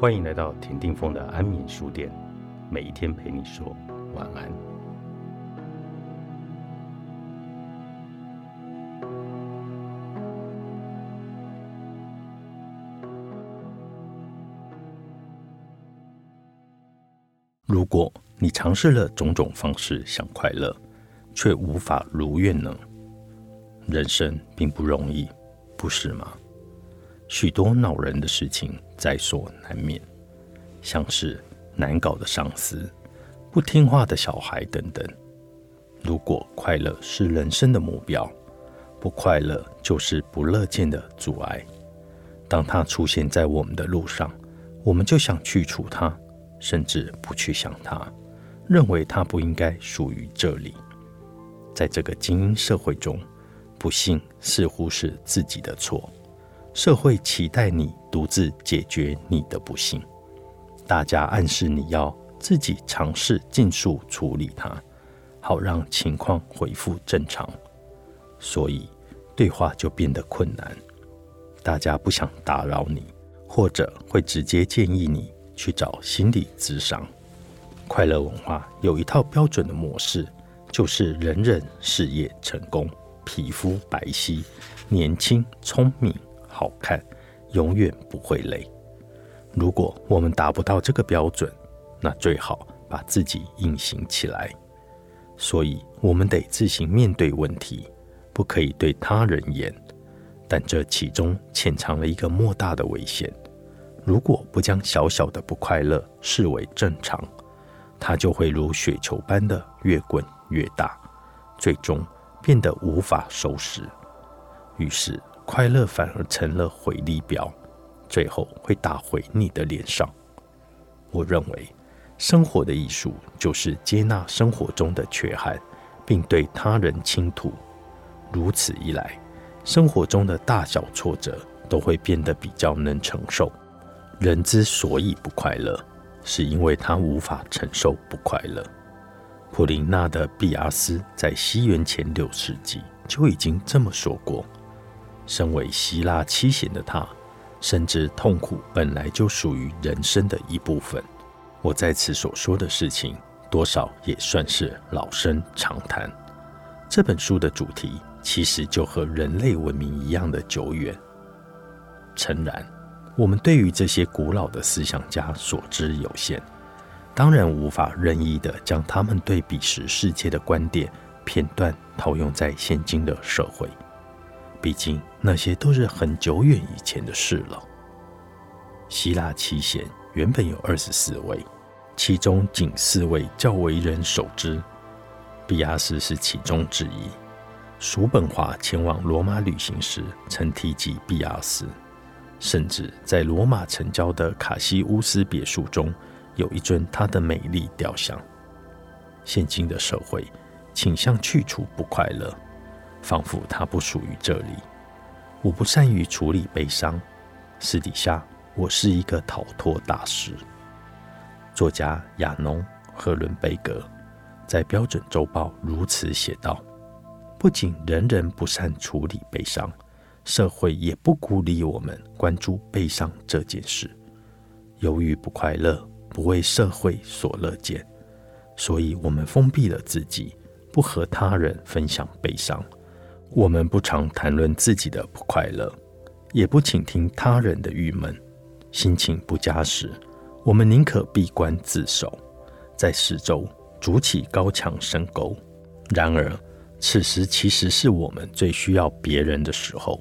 欢迎来到田定峰的安眠书店，每一天陪你说晚安。如果你尝试了种种方式想快乐，却无法如愿呢？人生并不容易，不是吗？许多恼人的事情在所难免，像是难搞的上司、不听话的小孩等等。如果快乐是人生的目标，不快乐就是不乐见的阻碍。当它出现在我们的路上，我们就想去除它，甚至不去想它，认为它不应该属于这里。在这个精英社会中，不幸似乎是自己的错，社会期待你独自解决你的不幸，大家暗示你要自己尝试尽速处理它，好让情况恢复正常，所以对话就变得困难。大家不想打扰你，或者会直接建议你去找心理咨商。快乐文化有一套标准的模式，就是人人事业成功。皮肤白皙、年轻、聪明、好看，永远不会累。如果我们达不到这个标准，那最好把自己隐形起来。所以，我们得自行面对问题，不可以对他人言。但这其中潜藏了一个莫大的危险：如果不将小小的不快乐视为正常，它就会如雪球般的越滚越大，最终。变得无法收拾，于是快乐反而成了回力镖，最后会打回你的脸上。我认为，生活的艺术就是接纳生活中的缺憾，并对他人倾吐。如此一来，生活中的大小挫折都会变得比较能承受。人之所以不快乐，是因为他无法承受不快乐。普林纳的毕阿斯在西元前六世纪就已经这么说过。身为希腊七贤的他，深知痛苦本来就属于人生的一部分。我在此所说的事情，多少也算是老生常谈。这本书的主题其实就和人类文明一样的久远。诚然，我们对于这些古老的思想家所知有限。当然无法任意的将他们对彼时世界的观点片段套用在现今的社会，毕竟那些都是很久远以前的事了。希腊七贤原本有二十四位，其中仅四位较为人熟知，毕亚斯是其中之一。叔本华前往罗马旅行时曾提及毕亚斯，甚至在罗马城郊的卡西乌斯别墅中。有一尊他的美丽雕像。现今的社会倾向去除不快乐，仿佛它不属于这里。我不善于处理悲伤，私底下我是一个逃脱大师。作家亚农·赫伦贝格在《标准周报》如此写道：“不仅人人不善处理悲伤，社会也不鼓励我们关注悲伤这件事。由于不快乐。”不为社会所乐见，所以我们封闭了自己，不和他人分享悲伤。我们不常谈论自己的不快乐，也不倾听他人的郁闷。心情不佳时，我们宁可闭关自守，在四周筑起高墙深沟。然而，此时其实是我们最需要别人的时候。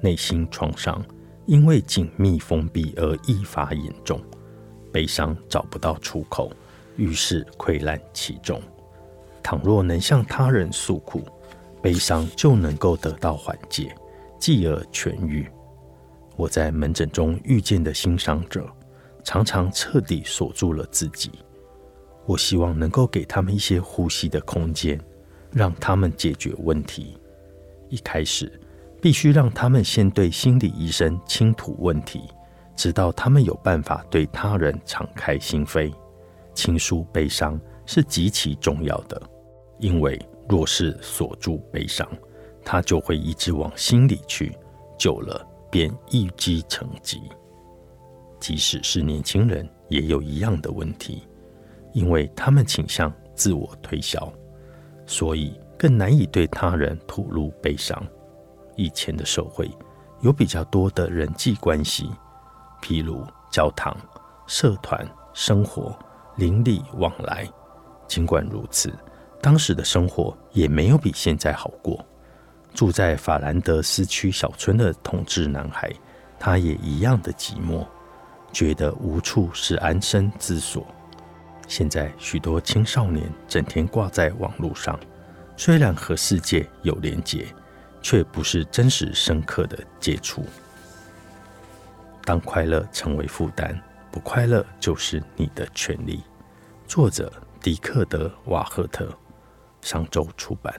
内心创伤因为紧密封闭而愈发严重。悲伤找不到出口，于是溃烂其中。倘若能向他人诉苦，悲伤就能够得到缓解，继而痊愈。我在门诊中遇见的欣赏者，常常彻底锁住了自己。我希望能够给他们一些呼吸的空间，让他们解决问题。一开始，必须让他们先对心理医生倾吐问题。直到他们有办法对他人敞开心扉，倾诉悲伤是极其重要的。因为若是锁住悲伤，它就会一直往心里去，久了便一积成疾。即使是年轻人，也有一样的问题，因为他们倾向自我推销，所以更难以对他人吐露悲伤。以前的社会有比较多的人际关系，譬如教堂、社团、生活、邻里往来。尽管如此，当时的生活也没有比现在好过。住在法兰德斯区小村的同志男孩，他也一样的寂寞。觉得无处是安身之所。现在许多青少年整天挂在网络上，虽然和世界有连结，却不是真实深刻的接触。当快乐成为负担，不快乐就是你的权利。作者：迪克德·瓦赫特，上周出版。